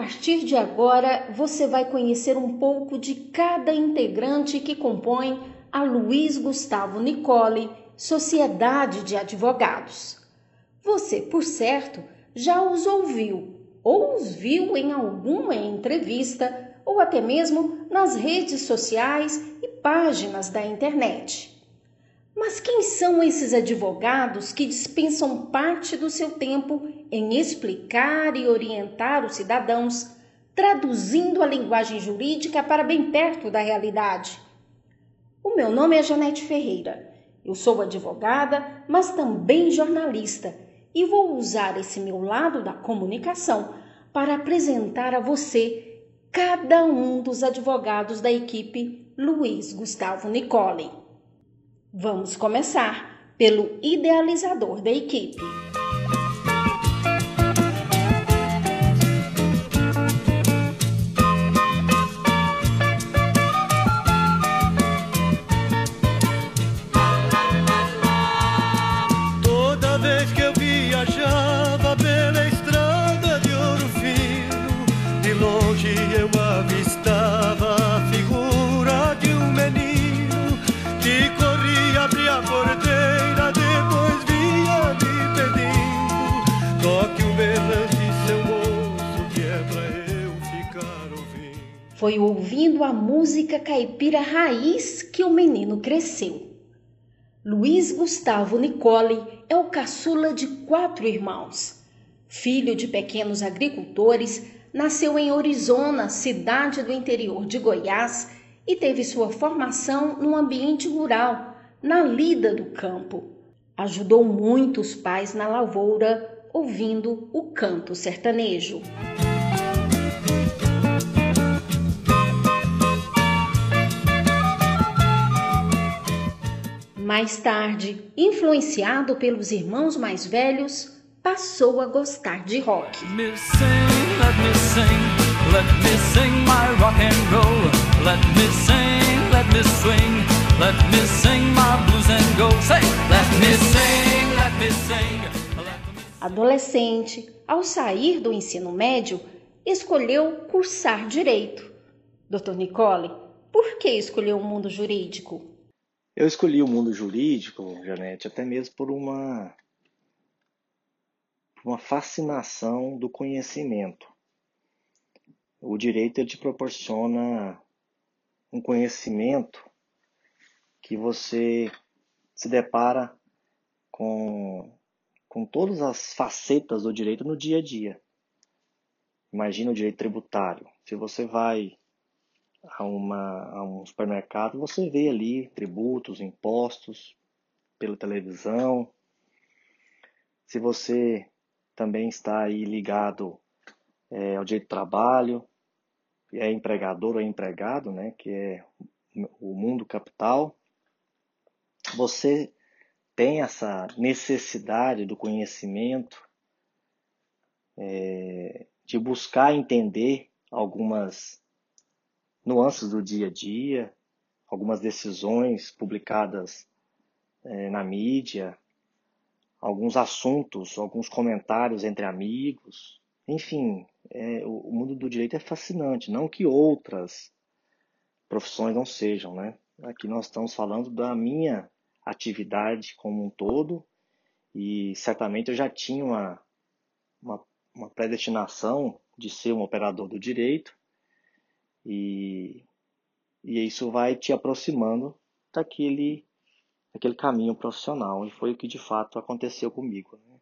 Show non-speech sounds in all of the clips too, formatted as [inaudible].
partir de agora, você vai conhecer um pouco de cada integrante que compõe a Luiz Gustavo Nicole Sociedade de Advogados. Você, por certo, já os ouviu ou os viu em alguma entrevista ou até mesmo nas redes sociais e páginas da internet. Mas quem são esses advogados que dispensam parte do seu tempo em explicar e orientar os cidadãos, traduzindo a linguagem jurídica para bem perto da realidade? O meu nome é Janete Ferreira. Eu sou advogada, mas também jornalista, e vou usar esse meu lado da comunicação para apresentar a você cada um dos advogados da equipe Luiz Gustavo Nicole. Vamos começar pelo idealizador da equipe. Foi ouvindo a música caipira raiz que o menino cresceu. Luiz Gustavo Nicole é o caçula de quatro irmãos. Filho de pequenos agricultores, nasceu em Orizona, cidade do interior de Goiás, e teve sua formação no ambiente rural, na lida do campo. Ajudou muito os pais na lavoura, ouvindo o canto sertanejo. Mais tarde, influenciado pelos irmãos mais velhos, passou a gostar de rock. Adolescente, ao sair do ensino médio, escolheu cursar direito. Dr. Nicole, por que escolheu o mundo jurídico? Eu escolhi o mundo jurídico, Janete, até mesmo por uma, uma fascinação do conhecimento. O direito te proporciona um conhecimento que você se depara com, com todas as facetas do direito no dia a dia. Imagina o direito tributário. Se você vai a, uma, a um supermercado, você vê ali tributos, impostos pela televisão. Se você também está aí ligado é, ao direito do trabalho, é empregador ou é empregado, né, que é o mundo capital, você tem essa necessidade do conhecimento, é, de buscar entender algumas nuances do dia a dia, algumas decisões publicadas é, na mídia, alguns assuntos, alguns comentários entre amigos. Enfim, é, o, mundo do direito é fascinante, não que outras profissões não sejam, né? Aqui nós estamos falando da minha atividade como um todo e certamente eu já tinha uma, uma, uma predestinação de ser um operador do direito e, e isso vai te aproximando daquele, daquele caminho profissional. E foi o que de fato aconteceu comigo. Né?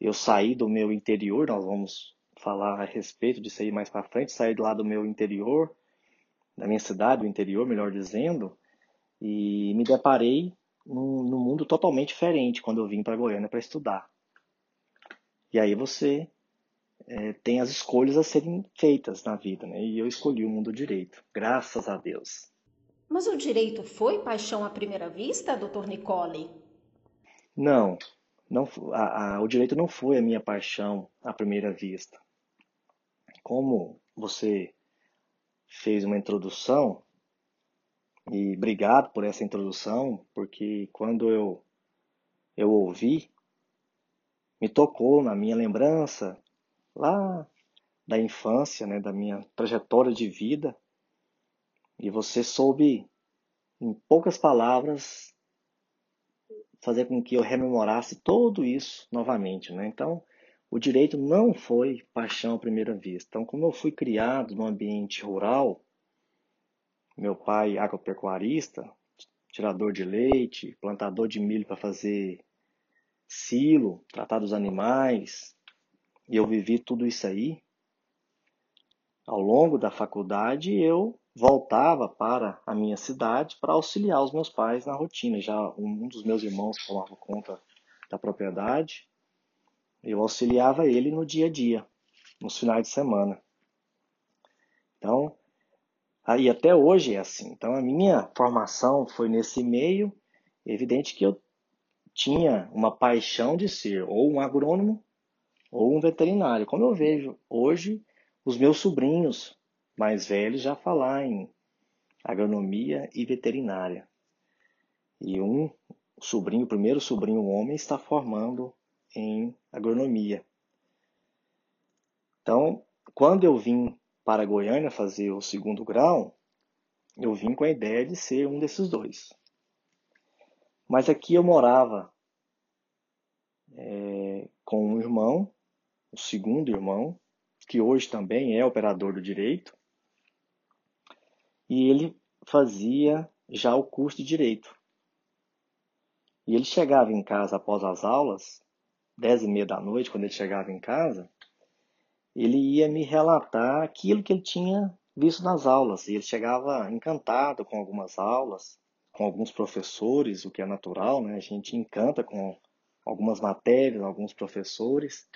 Eu saí do meu interior, nós vamos falar a respeito disso aí mais para frente, saí lá do meu interior, da minha cidade, do interior, melhor dizendo, e me deparei num, num mundo totalmente diferente quando eu vim para Goiânia para estudar. E aí você é, tem as escolhas a serem feitas na vida, né? E eu escolhi o mundo direito, graças a Deus. Mas o direito foi paixão à primeira vista, doutor Nicole? Não, não a, a, o direito não foi a minha paixão à primeira vista. Como você fez uma introdução, e obrigado por essa introdução, porque quando eu, eu ouvi, me tocou na minha lembrança lá da infância, né, da minha trajetória de vida, e você soube, em poucas palavras, fazer com que eu rememorasse tudo isso novamente, né? Então, o direito não foi paixão à primeira vista. Então, como eu fui criado num ambiente rural, meu pai agropecuarista, tirador de leite, plantador de milho para fazer silo, tratar dos animais, e eu vivi tudo isso aí. Ao longo da faculdade, eu voltava para a minha cidade para auxiliar os meus pais na rotina. Já um dos meus irmãos tomava conta da propriedade, eu auxiliava ele no dia a dia, nos finais de semana. Então, aí até hoje é assim. Então, a minha formação foi nesse meio. Evidente que eu tinha uma paixão de ser ou um agrônomo ou um veterinário. Como eu vejo hoje os meus sobrinhos mais velhos já falar em agronomia e veterinária. E um sobrinho, o primeiro sobrinho homem, está formando em agronomia. Então, quando eu vim para Goiânia fazer o segundo grau, eu vim com a ideia de ser um desses dois. Mas aqui eu morava é, com um irmão, o segundo irmão, que hoje também é operador do direito, e ele fazia já o curso de direito. E ele chegava em casa após as aulas, dez e meia da noite, quando ele chegava em casa, ele ia me relatar aquilo que ele tinha visto nas aulas. E ele chegava encantado com algumas aulas, com alguns professores, o que é natural, né? A gente encanta com algumas matérias, alguns professores.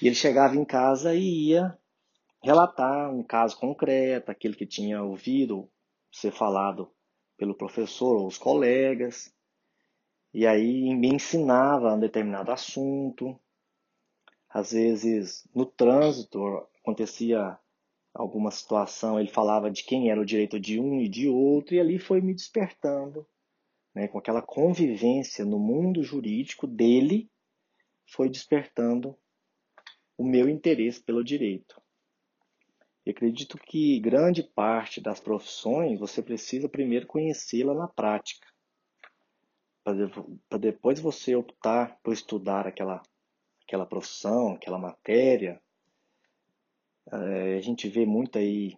E ele chegava em casa e ia relatar um caso concreto, aquele que tinha ouvido ser falado pelo professor ou os colegas, e aí me ensinava um determinado assunto. Às vezes, no trânsito, acontecia alguma situação, ele falava de quem era o direito de um e de outro, e ali foi me despertando, né, com aquela convivência no mundo jurídico dele, foi despertando o meu interesse pelo direito. E acredito que grande parte das profissões você precisa primeiro conhecê-la na prática. Para depois você optar por estudar aquela, aquela profissão, aquela matéria. É, a gente vê muito aí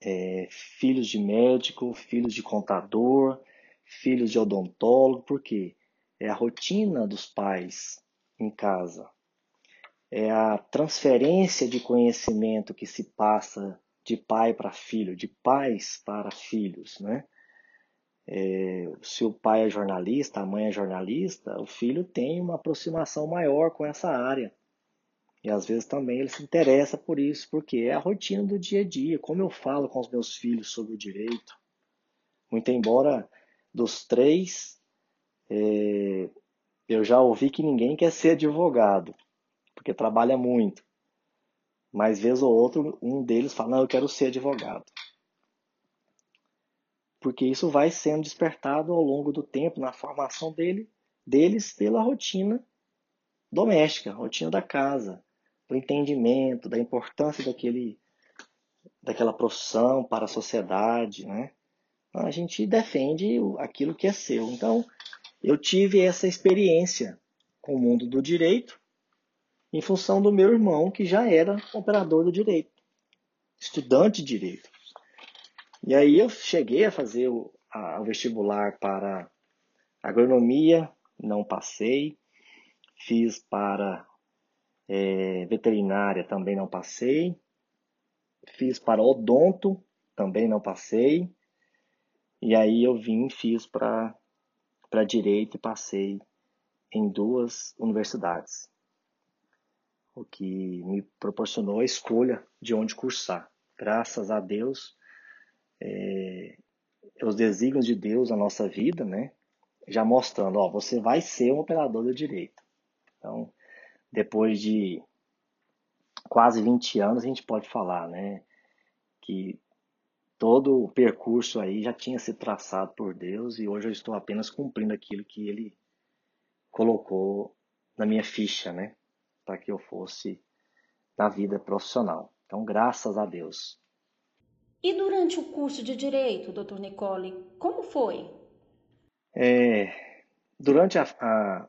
é, filhos de médico, filhos de contador, filhos de odontólogo, porque é a rotina dos pais em casa é a transferência de conhecimento que se passa de pai para filho, de pais para filhos, né? É, se o pai é jornalista, a mãe é jornalista, o filho tem uma aproximação maior com essa área. E às vezes também ele se interessa por isso, porque é a rotina do dia a dia, como eu falo com os meus filhos sobre o direito. Muito embora dos três, é, eu já ouvi que ninguém quer ser advogado porque trabalha muito. Mas vez ou outro, um deles fala: Não, eu quero ser advogado. Porque isso vai sendo despertado ao longo do tempo na formação dele, deles pela rotina doméstica, rotina da casa, do entendimento, da importância daquele, daquela profissão para a sociedade, né? Então, a gente defende aquilo que é seu. Então, eu tive essa experiência com o mundo do direito em função do meu irmão, que já era operador do direito, estudante de direito. E aí eu cheguei a fazer o, a, o vestibular para agronomia, não passei. Fiz para é, veterinária, também não passei. Fiz para odonto, também não passei. E aí eu vim, fiz para direito e passei em duas universidades o que me proporcionou a escolha de onde cursar. Graças a Deus, é, os desígnios de Deus na nossa vida, né? Já mostrando, ó, você vai ser um operador do direito. Então, depois de quase 20 anos, a gente pode falar, né? Que todo o percurso aí já tinha sido traçado por Deus e hoje eu estou apenas cumprindo aquilo que Ele colocou na minha ficha, né? Para que eu fosse na vida profissional. Então, graças a Deus. E durante o curso de Direito, doutor Nicole, como foi? É, durante a, a,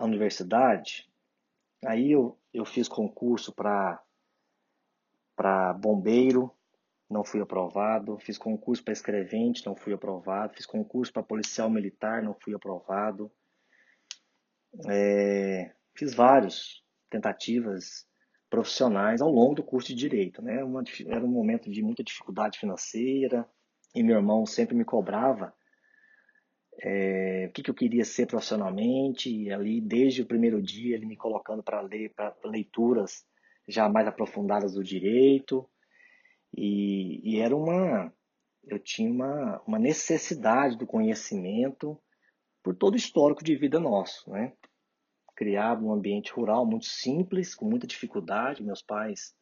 a, universidade, aí eu, eu fiz concurso para bombeiro, não fui aprovado. Fiz concurso para escrevente, não fui aprovado. Fiz concurso para policial militar, não fui aprovado. É, fiz várias tentativas profissionais ao longo do curso de direito. Né? Uma, era um momento de muita dificuldade financeira e meu irmão sempre me cobrava é, o que, que, eu queria ser profissionalmente. E ali, desde o primeiro dia, ele me colocando para ler para leituras já mais aprofundadas do direito. E, e era uma. Eu tinha uma, uma necessidade do conhecimento por todo o histórico de vida nosso, né? Criado num ambiente rural muito simples, com muita dificuldade. Meus pais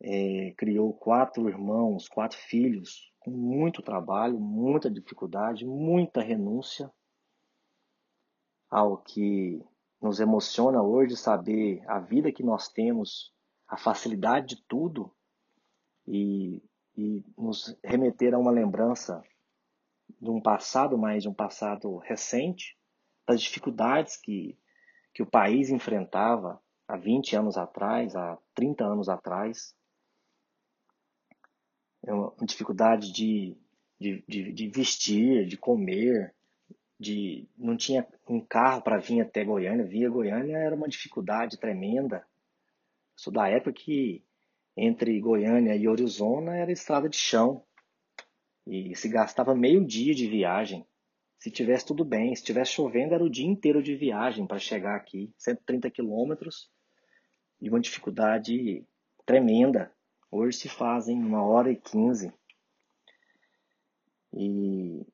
é, criou quatro irmãos, quatro filhos, com muito trabalho, muita dificuldade, muita renúncia, ao que nos emociona hoje saber a vida que nós temos, a facilidade de tudo, e, e nos remeter a uma lembrança de um passado, mais de um passado recente, das dificuldades que, que o país enfrentava há 20 anos atrás, há 30 anos atrás. É uma dificuldade de, de, de, de vestir, de comer, de não tinha um carro para vir até Goiânia. Via Goiânia era uma dificuldade tremenda. Sou da época que entre Goiânia e Orizona era estrada de chão. E se gastava meio dia de viagem. Se tivesse tudo bem, se tivesse chovendo, era o dia inteiro de viagem para chegar aqui. 130 quilômetros e uma dificuldade tremenda. Hoje se fazem uma hora e quinze. E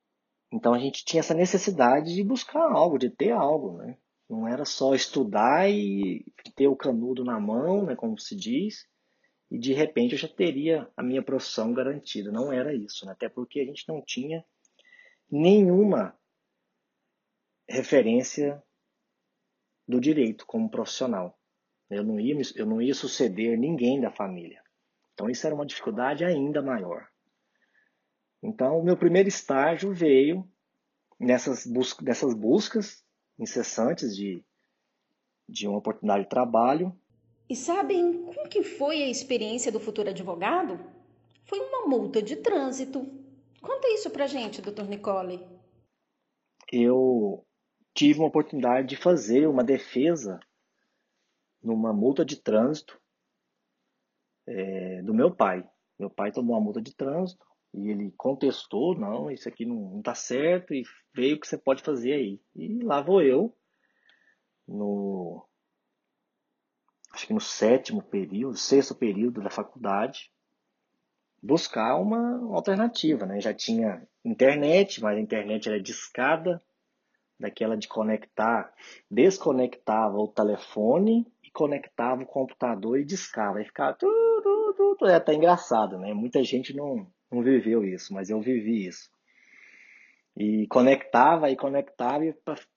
então a gente tinha essa necessidade de buscar algo, de ter algo, né? Não era só estudar e ter o canudo na mão, né, como se diz, e de repente eu já teria a minha profissão garantida. Não era isso, né? até porque a gente não tinha nenhuma referência do direito como profissional. Eu não ia, eu não ia suceder ninguém da família. Então isso era uma dificuldade ainda maior. Então o meu primeiro estágio veio nessas, bus nessas buscas incessantes de, de uma oportunidade de trabalho e sabem como que foi a experiência do futuro advogado? Foi uma multa de trânsito. Conta isso pra gente, doutor Nicole. Eu tive uma oportunidade de fazer uma defesa numa multa de trânsito é, do meu pai. Meu pai tomou uma multa de trânsito e ele contestou, não, isso aqui não, está certo e veio o que você pode fazer aí. E lá vou eu no acho que no sétimo período, sexto período da faculdade, buscar uma alternativa, né? Já tinha internet, mas a internet era discada, daquela de conectar, desconectava o telefone e conectava o computador e discava, e ficava tudo, tudo, é até engraçado, né? Muita gente não, não viveu isso, mas eu vivi isso. E conectava e conectava, e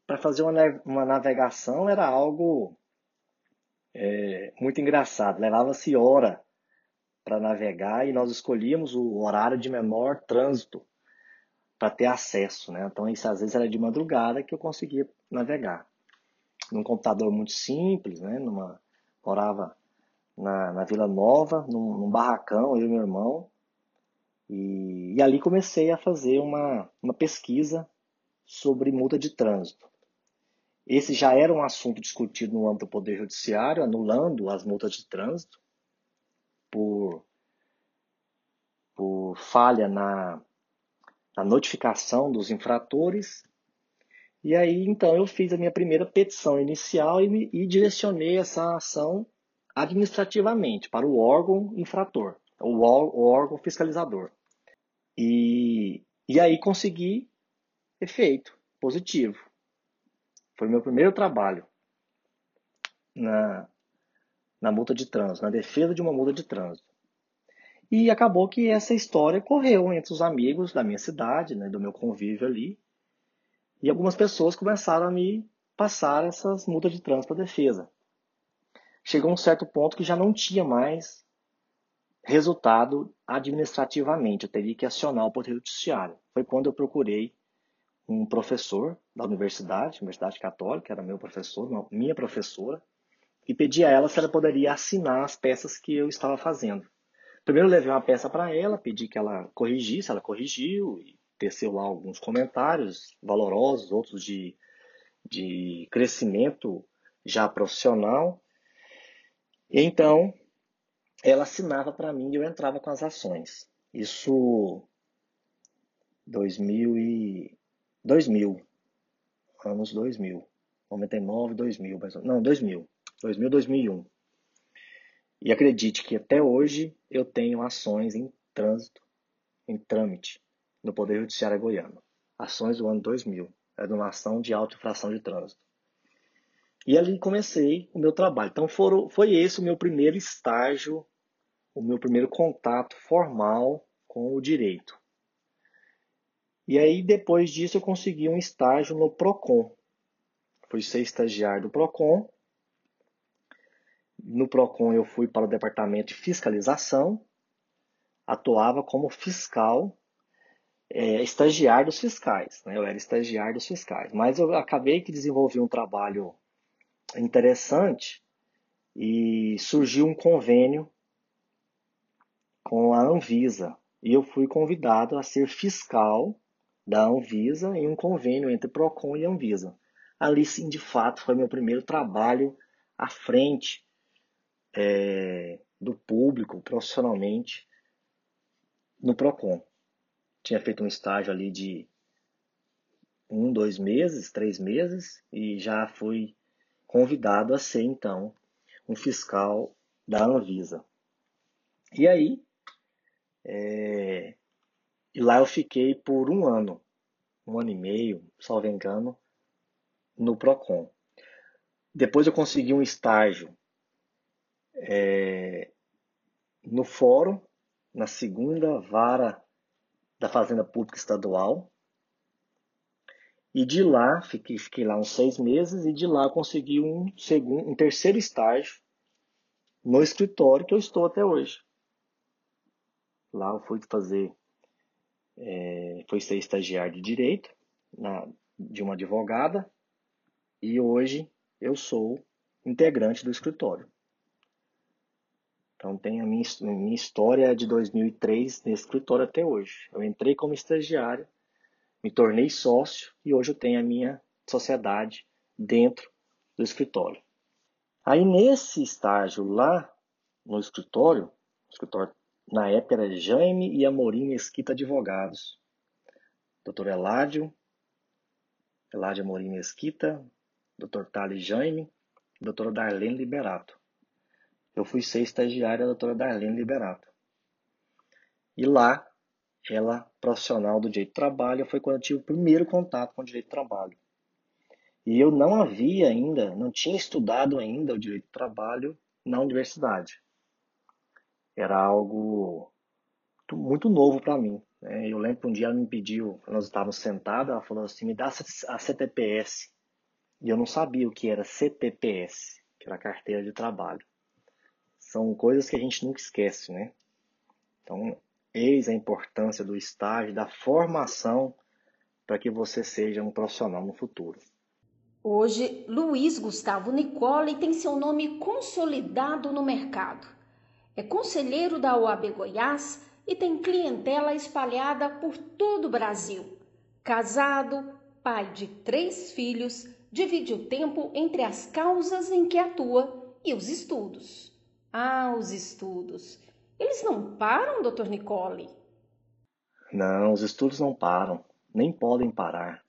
para fazer uma, uma navegação era algo é, muito engraçado. Levava-se hora para navegar e nós escolhíamos o horário de menor trânsito para ter acesso, né? Então isso às vezes era de madrugada que eu conseguia navegar. Num computador muito simples, né? Numa, morava na, na Vila Nova, num, num barracão, eu e meu irmão. E, e ali comecei a fazer uma, uma pesquisa sobre multa de trânsito. Esse já era um assunto discutido no âmbito do Poder Judiciário, anulando as multas de trânsito por, por falha na, na notificação dos infratores. E aí, então, eu fiz a minha primeira petição inicial e, e direcionei essa ação administrativamente para o órgão infrator, o, o órgão fiscalizador. E, e aí consegui efeito positivo. Foi meu primeiro trabalho na, na multa de trânsito, na defesa de uma multa de trânsito. E acabou que essa história correu entre os amigos da minha cidade, né, do meu convívio ali. E algumas pessoas começaram a me passar essas multas de trânsito para defesa. chegou um certo ponto que já não tinha mais resultado administrativamente, eu teria que acionar o Poder Judiciário. Foi quando eu procurei um professor da universidade, Universidade Católica, era meu professor, minha professora, e pedi a ela se ela poderia assinar as peças que eu estava fazendo. Primeiro levei uma peça para ela, pedi que ela corrigisse, ela corrigiu, e teceu lá alguns comentários valorosos, outros de, de crescimento já profissional. E então, ela assinava para mim e eu entrava com as ações. Isso 2000 e 2000, anos 2000, 99, 2000, não, 2000, 2000, 2001. E acredite que até hoje eu tenho ações em trânsito, em trâmite, no Poder Judiciário Goiano. Ações do ano 2000, anulação de auto-infração de trânsito. E ali comecei o meu trabalho. Então foram, foi esse o meu primeiro estágio o meu primeiro contato formal com o direito. E aí, depois disso, eu consegui um estágio no PROCON. Fui ser estagiário do PROCON. No PROCON, eu fui para o departamento de fiscalização, atuava como fiscal, é, estagiário dos fiscais. Né? Eu era estagiário dos fiscais. Mas eu acabei que desenvolvi um trabalho interessante e surgiu um convênio com a Anvisa e eu fui convidado a ser fiscal da Anvisa em um convênio entre Procon e Anvisa. Ali sim, de fato, foi meu primeiro trabalho à frente é, do público profissionalmente no Procon. Tinha feito um estágio ali de um, dois meses, três meses e já fui convidado a ser então um fiscal da Anvisa. E aí é... E lá eu fiquei por um ano, um ano e meio, salvo engano, no PROCON. Depois eu consegui um estágio é... no fórum, na segunda vara da Fazenda Pública Estadual. E de lá, fiquei, fiquei lá uns seis meses, e de lá consegui um, segundo, um terceiro estágio no escritório que eu estou até hoje. Lá eu fui fazer, é, fui ser estagiário de direito na, de uma advogada e hoje eu sou integrante do escritório. Então tem a minha, minha história de 2003 nesse escritório até hoje. Eu entrei como estagiário, me tornei sócio e hoje eu tenho a minha sociedade dentro do escritório. Aí nesse estágio lá no escritório, escritório na época era Jaime e Amorim Mesquita Advogados. Dr. Eládio, Eládio Amorim Mesquita, Dr. Thales Jaime, doutora Darlene Liberato. Eu fui ser estagiária da doutora Darlene Liberato. E lá, ela, profissional do direito do trabalho, foi quando eu tive o primeiro contato com o direito do trabalho. E eu não havia ainda, não tinha estudado ainda o direito do trabalho na universidade era algo muito novo para mim. Né? Eu lembro que um dia ela me pediu, nós estávamos sentados, ela falou assim, me dá a CTPS. E eu não sabia o que era CTPS, que era carteira de trabalho. São coisas que a gente nunca esquece, né? Então, eis a importância do estágio, da formação para que você seja um profissional no futuro. Hoje, Luiz Gustavo Nicole tem seu nome consolidado no mercado. É conselheiro da OAB Goiás e tem clientela espalhada por todo o Brasil. Casado, pai de três filhos, divide o tempo entre as causas em que atua e os estudos. Ah, os estudos. Eles não param, doutor Nicole? Não, os estudos não param, nem podem parar.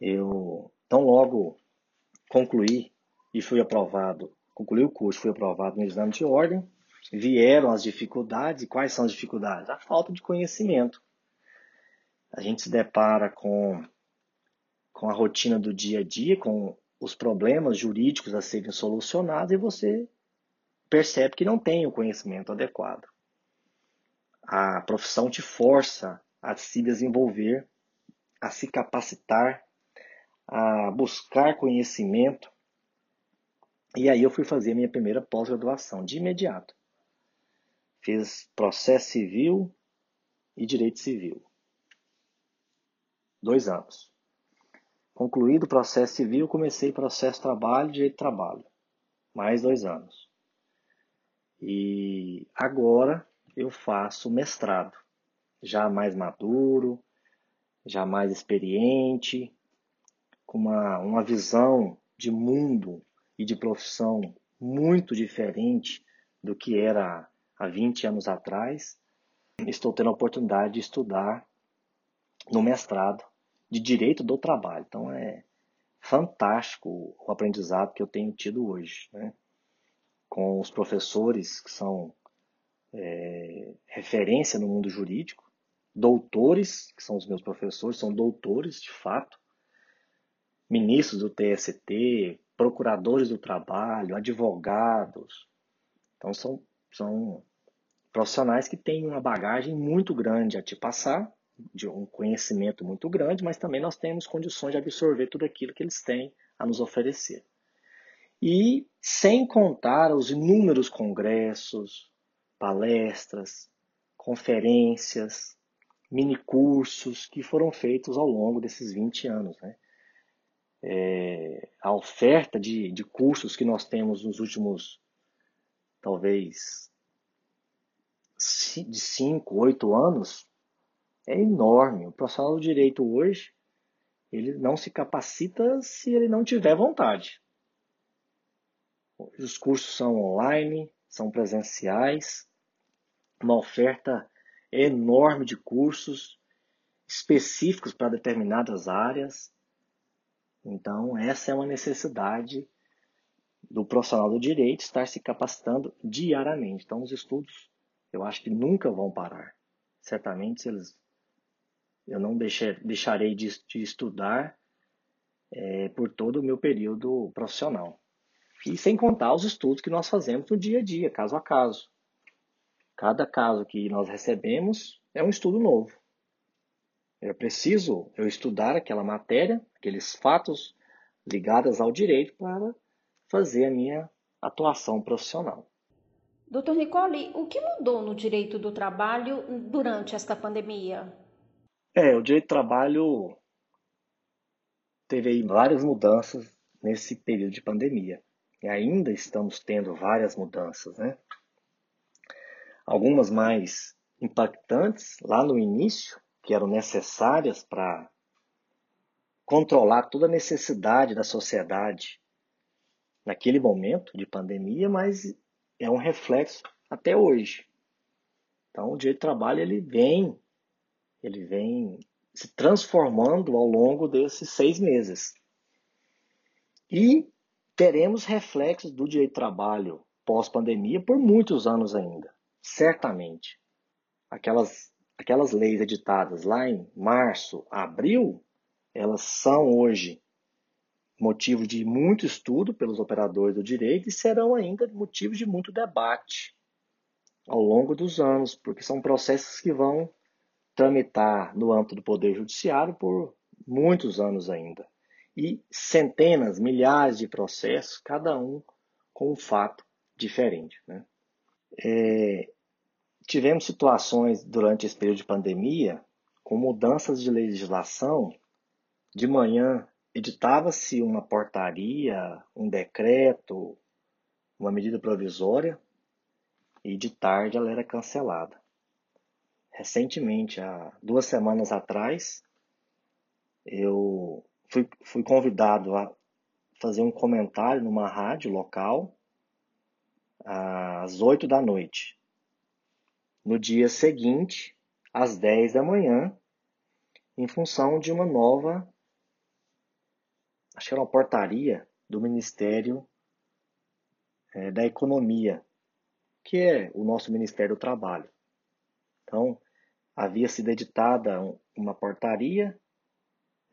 Eu, tão logo concluí e fui aprovado, concluí o curso, fui aprovado no exame de ordem, vieram as dificuldades. Quais são as dificuldades? A falta de conhecimento. A gente se depara com, com a rotina do dia a dia, com os problemas jurídicos a serem solucionados e você percebe que não tem o conhecimento adequado. A profissão te força a se desenvolver, a se capacitar, a buscar conhecimento, E aí eu fui fazer a minha primeira pós-graduação de imediato. Fiz processo civil e direito civil. Dois anos. Concluído o processo civil, comecei processo trabalho, direito trabalho. Mais dois anos. E agora eu faço mestrado, já mais maduro, já mais experiente, com uma, uma visão de mundo e de profissão muito diferente do que era há 20 anos atrás. Estou tendo a oportunidade de estudar no mestrado de Direito do Trabalho. Então é fantástico o aprendizado que eu tenho tido hoje, né? Com os professores que são é, referência no mundo jurídico, doutores, que são os meus professores, são doutores de fato, ministros do TST, procuradores do trabalho, advogados. Então são, são profissionais que têm uma bagagem muito grande a te passar, de um conhecimento muito grande, mas também nós temos condições de absorver tudo aquilo que eles têm a nos oferecer. E sem contar os inúmeros congressos, palestras, conferências, minicursos que foram feitos ao longo desses 20 anos. Né? É, a oferta de, de cursos que nós temos nos últimos, talvez, de 5, 8 anos, é enorme. O profissional do direito hoje, ele não se capacita se ele não tiver vontade. Os cursos são online, são presenciais, uma oferta enorme de cursos específicos para determinadas áreas. Então, essa é uma necessidade do profissional do direito estar se capacitando diariamente. Então, os estudos, eu acho que nunca vão parar. Certamente, eles, eu não deixar, deixarei de, de estudar é, por todo o meu período profissional. E sem contar os estudos que nós fazemos no dia a dia, caso a caso. Cada caso que nós recebemos é um estudo novo. É preciso eu estudar aquela matéria, aqueles fatos ligados ao direito para fazer a minha atuação profissional. Doutor Nicole, o que mudou no direito do trabalho durante esta pandemia? É, o direito do trabalho teve várias mudanças nesse período de pandemia. E ainda estamos tendo várias mudanças, né? algumas mais impactantes lá no início, que eram necessárias para controlar toda a necessidade da sociedade naquele momento de pandemia, mas é um reflexo até hoje. Então, o direito do trabalho ele vem, ele vem se transformando ao longo desses seis meses. E teremos reflexos do direito do trabalho pós-pandemia por muitos anos ainda certamente aquelas, aquelas leis editadas lá em março, abril, elas são hoje motivo de muito estudo pelos operadores do direito e serão ainda motivo de muito debate ao longo dos anos, porque são processos que vão tramitar no âmbito do Poder Judiciário por muitos anos ainda. E centenas, milhares de processos, cada um com um fato diferente. Né? É, Tivemos situações durante esse período de pandemia com mudanças de legislação. De manhã editava-se uma portaria, um decreto, uma medida provisória e de tarde ela era cancelada. Recentemente, há duas semanas atrás, eu fui, fui convidado a fazer um comentário numa rádio local às oito da noite no dia seguinte, às 10 da manhã, em função de uma nova, acho que era uma portaria do Ministério é, da Economia, que é o nosso Ministério do Trabalho. Então, havia sido editada uma portaria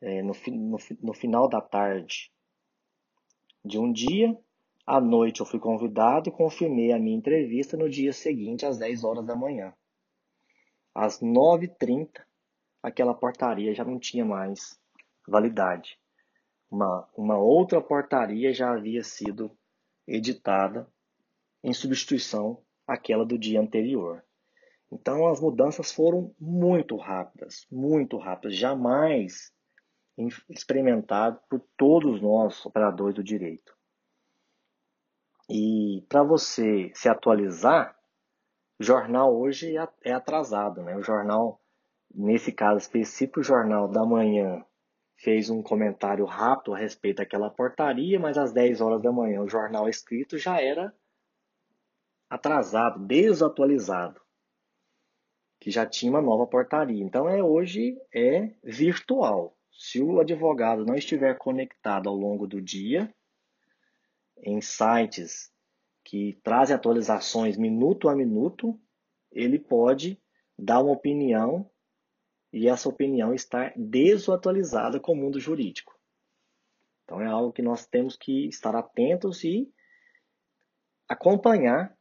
é, no, no, no final da tarde de um dia à noite eu fui convidado e confirmei a minha entrevista no dia seguinte, às 10 horas da manhã. Às 9h30, aquela portaria já não tinha mais validade. Uma, uma outra portaria já havia sido editada em substituição àquela do dia anterior. Então as mudanças foram muito rápidas, muito rápidas, jamais experimentado por todos nós operadores do direito. E para você se atualizar, o jornal hoje é, é atrasado, né? O jornal, nesse caso específico, o jornal da manhã fez um comentário rápido a respeito daquela portaria, mas às 10 horas da manhã o jornal escrito já era atrasado, desatualizado, que já tinha uma nova portaria. Então é hoje é virtual. Se o advogado não estiver conectado ao longo do dia em sites que trazem atualizações minuto a minuto, ele pode dar uma opinião e essa opinião está desatualizada com o mundo jurídico. Então é algo que nós temos que estar atentos e acompanhar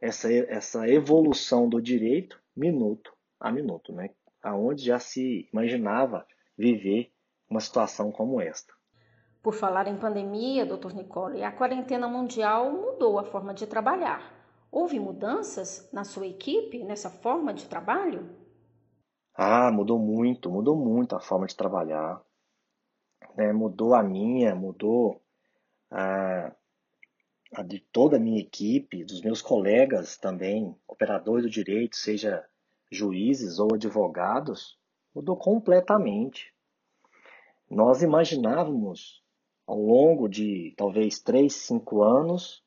essa, essa evolução do direito minuto a minuto, né? aonde já se imaginava viver uma situação como esta. Por falar em pandemia, doutor Nicole, a quarentena mundial mudou a forma de trabalhar. Houve mudanças na sua equipe nessa forma de trabalho? Ah, mudou muito, mudou muito a forma de trabalhar. Né? Mudou a minha, mudou a, a de toda a minha equipe, dos meus colegas também, operadores do direito, seja juízes ou advogados, mudou completamente. Nós imaginávamos, ao longo de talvez três, cinco anos,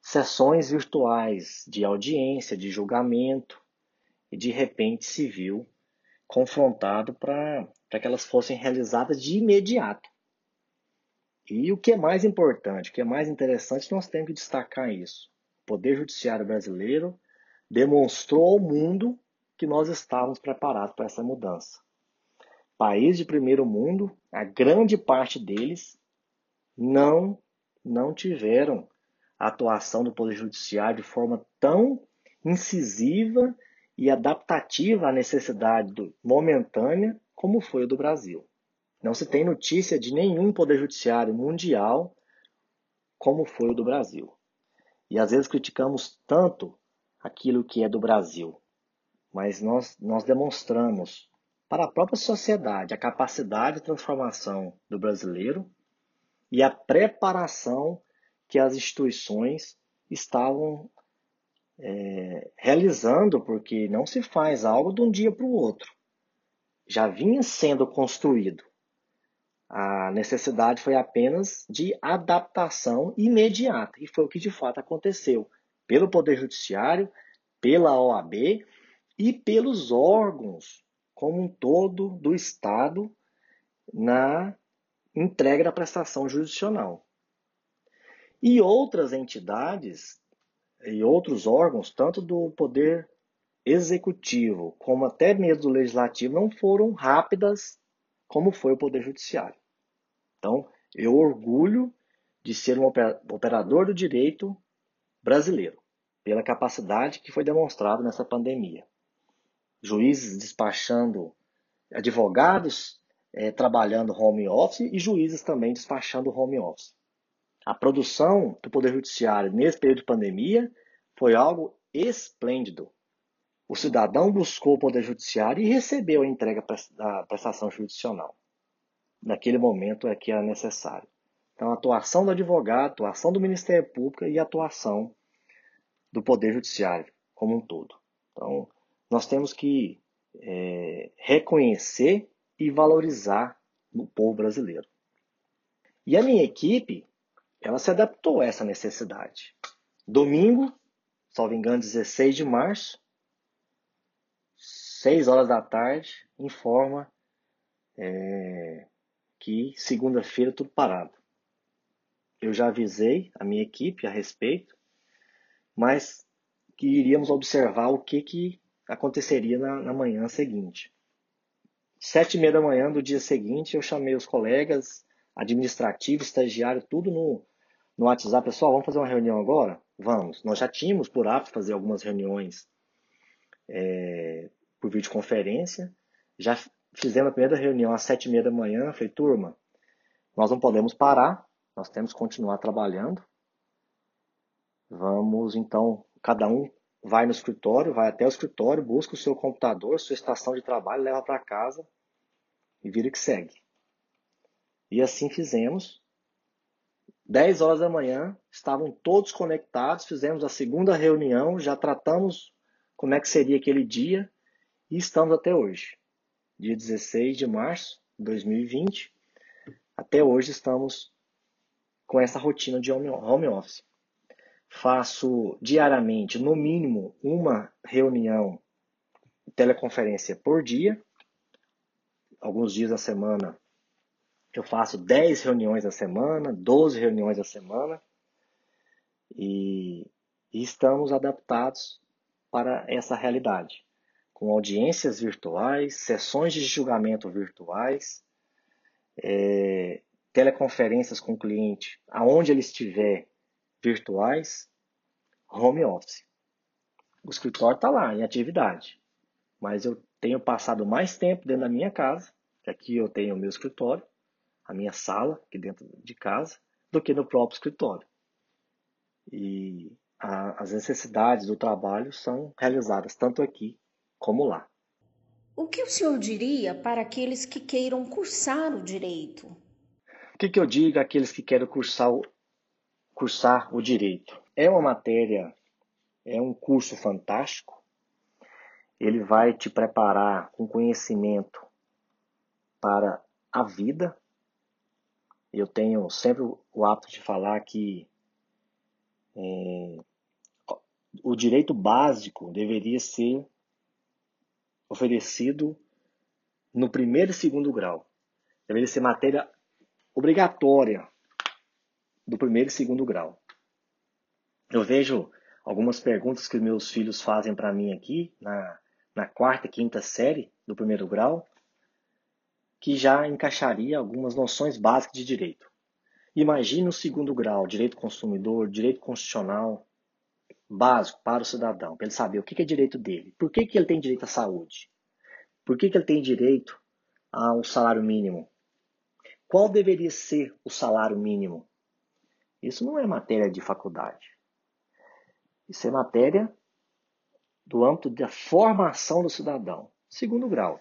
sessões virtuais de audiência, de julgamento, e de repente se viu confrontado para que elas fossem realizadas de imediato. E o que é mais importante, o que é mais interessante, nós temos que destacar isso. O Poder Judiciário brasileiro demonstrou ao mundo que nós estávamos preparados para essa mudança. Países de primeiro mundo, a grande parte deles não não tiveram a atuação do Poder Judiciário de forma tão incisiva e adaptativa à necessidade do, momentânea, como foi o do Brasil. Não se tem notícia de nenhum poder judiciário mundial como foi o do Brasil. E às vezes criticamos tanto aquilo que é do Brasil, mas nós, nós demonstramos para a própria sociedade a capacidade de transformação do brasileiro e a preparação que as instituições estavam é, realizando, porque não se faz algo de um dia para o outro. Já vinha sendo construído. A necessidade foi apenas de adaptação imediata, e foi o que de fato aconteceu pelo Poder Judiciário, pela OAB e pelos órgãos como um todo do Estado na entrega da prestação jurisdicional. E outras entidades e outros órgãos, tanto do Poder Executivo como até mesmo do Legislativo, não foram rápidas como foi o Poder Judiciário. Então, eu orgulho de ser um operador do direito brasileiro, pela capacidade que foi demonstrada nessa pandemia. Juízes despachando advogados é, trabalhando home office e juízes também despachando home office. A produção do Poder Judiciário nesse período de pandemia foi algo esplêndido. O cidadão buscou o Poder Judiciário e recebeu a entrega da prestação jurisdicional. Naquele momento é que era necessário. Então, a atuação do advogado, a atuação do Ministério Público e a atuação do Poder Judiciário como um todo. Então, nós temos que é, reconhecer e valorizar o povo brasileiro. E a minha equipe ela se adaptou a essa necessidade. Domingo, salvo engano, 16 de março, 6 horas da tarde, informa é, que segunda-feira tudo parado. Eu já avisei a minha equipe a respeito, mas que iríamos observar o que, que aconteceria na, na manhã seguinte. Sete e meia da manhã do dia seguinte, eu chamei os colegas, administrativo, estagiário, tudo no, no WhatsApp, pessoal, vamos fazer uma reunião agora? Vamos. Nós já tínhamos por hábito fazer algumas reuniões é, por videoconferência. Já fizemos a primeira reunião às sete e meia da manhã. Falei, turma, nós não podemos parar, nós temos que continuar trabalhando. Vamos então, cada um vai no escritório, vai até o escritório, busca o seu computador, sua estação de trabalho, leva para casa e vira que segue. E assim fizemos. 10 horas da manhã, estavam todos conectados, fizemos a segunda reunião, já tratamos como é que seria aquele dia e estamos até hoje. Dia 16 de março de 2020, até hoje estamos com essa rotina de home office. Faço diariamente, no mínimo, uma reunião teleconferência por dia. Alguns dias da semana eu faço 10 reuniões a semana, 12 reuniões a semana. E, e estamos adaptados para essa realidade, com audiências virtuais, sessões de julgamento virtuais, é, teleconferências com o cliente, aonde ele estiver, virtuais, home office. O escritório está lá, em atividade, mas eu tenho passado mais tempo dentro da minha casa, que aqui eu tenho o meu escritório, a minha sala, aqui dentro de casa, do que no próprio escritório. E a, as necessidades do trabalho são realizadas tanto aqui como lá. O que o senhor diria para aqueles que queiram cursar o direito? O que, que eu digo àqueles que querem cursar o, cursar o direito? É uma matéria, é um curso fantástico. Ele vai te preparar com conhecimento para a vida, eu tenho sempre o hábito de falar que é, o direito básico deveria ser oferecido no primeiro e segundo grau. Deveria ser matéria obrigatória do primeiro e segundo grau. Eu vejo algumas perguntas que meus filhos fazem para mim aqui na, na quarta e quinta série do primeiro grau que já encaixaria algumas noções básicas de direito. Imagine o segundo grau, direito consumidor, direito constitucional, básico para o cidadão, para ele saber o que é direito dele, por que, que ele tem direito à saúde, por que, que ele tem direito ao salário mínimo, qual deveria ser o salário mínimo. Isso não é matéria de faculdade. Isso é matéria do âmbito da formação do cidadão, segundo grau.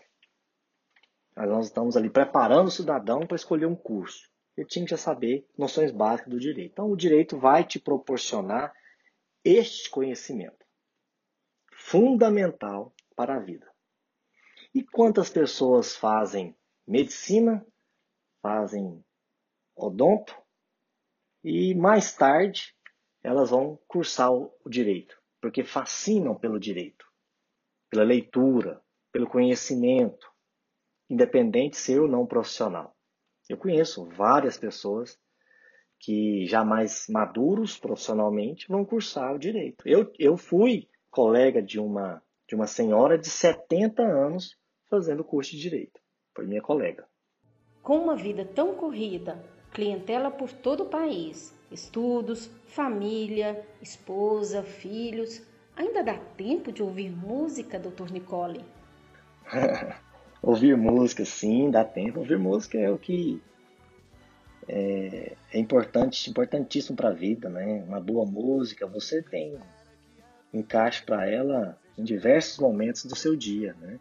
Nós estamos ali preparando o cidadão para escolher um curso. Ele tinha que já saber noções básicas do direito. Então, o direito vai te proporcionar este conhecimento fundamental para a vida. E quantas pessoas fazem medicina, fazem odonto e mais tarde elas vão cursar o direito, porque fascinam pelo direito, pela leitura, pelo conhecimento, independente ser ou não profissional. Eu conheço várias pessoas que já mais maduros profissionalmente vão cursar o direito. Eu, eu fui colega de uma, de uma senhora de 70 anos fazendo curso de direito. Foi minha colega. Com uma vida tão corrida, clientela por todo o país, estudos, família, esposa, filhos, ainda dá tempo de ouvir música, doutor Nicole? [laughs] Ouvir música, sim, dá tempo. Ouvir música é o que é, é importante, importantíssimo para a vida, né? Uma boa música, você tem encaixe para ela em diversos momentos do seu dia, né?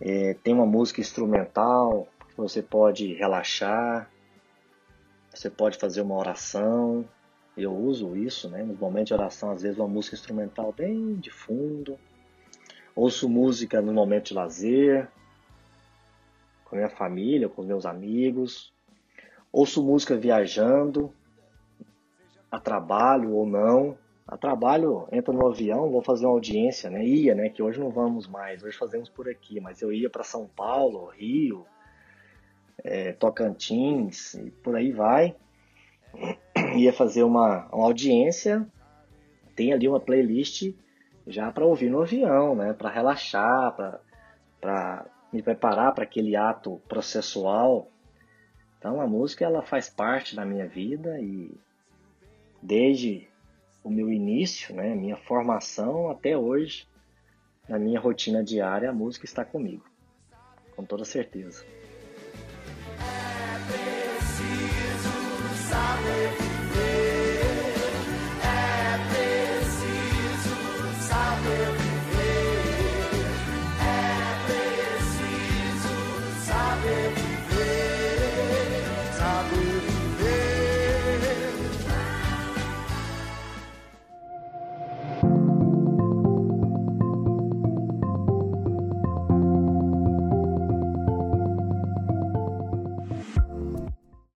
É, tem uma música instrumental que você pode relaxar, você pode fazer uma oração. Eu uso isso, né? Nos momentos de oração, às vezes uma música instrumental bem de fundo. Ouço música no momento de lazer, com a minha família, com meus amigos. Ouço música viajando, a trabalho ou não. A trabalho, entro no avião, vou fazer uma audiência, né? Ia, né? Que hoje não vamos mais, hoje fazemos por aqui. Mas eu ia para São Paulo, Rio, é, Tocantins, e por aí vai. [clears throat] Ia fazer uma, uma audiência, tem ali uma playlist já para ouvir no avião, né? Para relaxar, para me preparar para aquele ato processual. Então a música ela faz parte da minha vida e desde o meu início, né, minha formação até hoje, na minha rotina diária, a música está comigo, com toda certeza. I live.